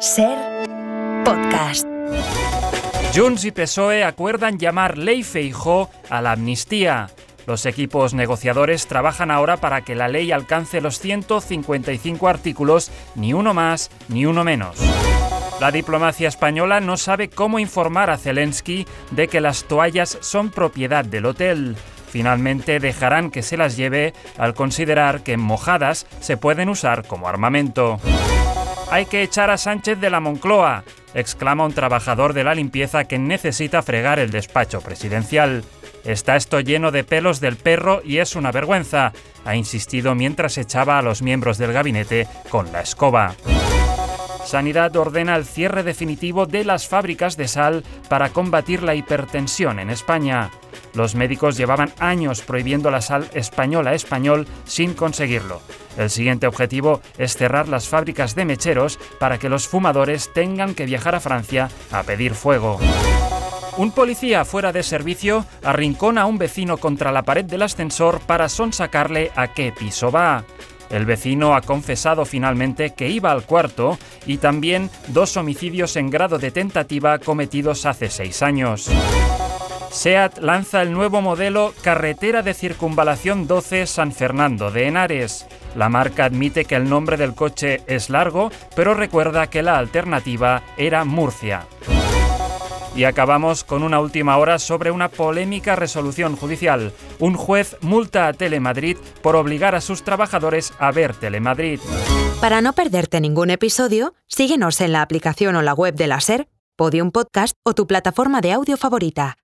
Ser podcast. Junts y PSOE acuerdan llamar Ley Feijó a la amnistía. Los equipos negociadores trabajan ahora para que la ley alcance los 155 artículos, ni uno más ni uno menos. La diplomacia española no sabe cómo informar a Zelensky de que las toallas son propiedad del hotel. Finalmente dejarán que se las lleve al considerar que mojadas se pueden usar como armamento. Hay que echar a Sánchez de la Moncloa, exclama un trabajador de la limpieza que necesita fregar el despacho presidencial. Está esto lleno de pelos del perro y es una vergüenza, ha insistido mientras echaba a los miembros del gabinete con la escoba. Sanidad ordena el cierre definitivo de las fábricas de sal para combatir la hipertensión en España. Los médicos llevaban años prohibiendo la sal española español sin conseguirlo. El siguiente objetivo es cerrar las fábricas de mecheros para que los fumadores tengan que viajar a Francia a pedir fuego. Un policía fuera de servicio arrincona a un vecino contra la pared del ascensor para sonsacarle a qué piso va. El vecino ha confesado finalmente que iba al cuarto y también dos homicidios en grado de tentativa cometidos hace seis años. SEAT lanza el nuevo modelo Carretera de Circunvalación 12 San Fernando de Henares. La marca admite que el nombre del coche es largo, pero recuerda que la alternativa era Murcia. Y acabamos con una última hora sobre una polémica resolución judicial. Un juez multa a Telemadrid por obligar a sus trabajadores a ver Telemadrid. Para no perderte ningún episodio, síguenos en la aplicación o la web de la SER, Podium Podcast o tu plataforma de audio favorita.